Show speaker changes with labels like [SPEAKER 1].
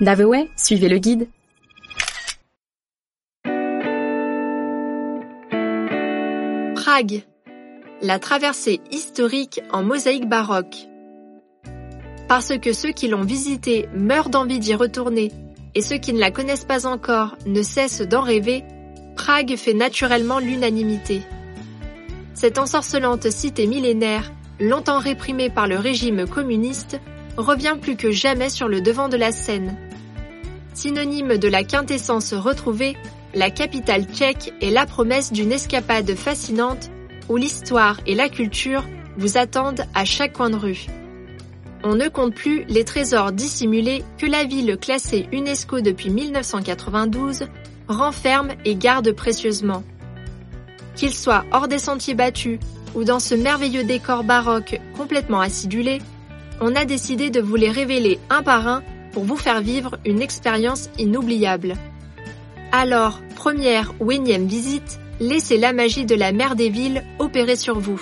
[SPEAKER 1] Daveway, suivez le guide.
[SPEAKER 2] Prague. La traversée historique en mosaïque baroque. Parce que ceux qui l'ont visitée meurent d'envie d'y retourner et ceux qui ne la connaissent pas encore ne cessent d'en rêver, Prague fait naturellement l'unanimité. Cette ensorcelante cité millénaire, longtemps réprimée par le régime communiste, revient plus que jamais sur le devant de la scène. Synonyme de la quintessence retrouvée, la capitale tchèque est la promesse d'une escapade fascinante où l'histoire et la culture vous attendent à chaque coin de rue. On ne compte plus les trésors dissimulés que la ville classée UNESCO depuis 1992 renferme et garde précieusement. Qu'ils soient hors des sentiers battus ou dans ce merveilleux décor baroque complètement acidulé, on a décidé de vous les révéler un par un pour vous faire vivre une expérience inoubliable. Alors, première ou énième visite, laissez la magie de la mer des villes opérer sur vous.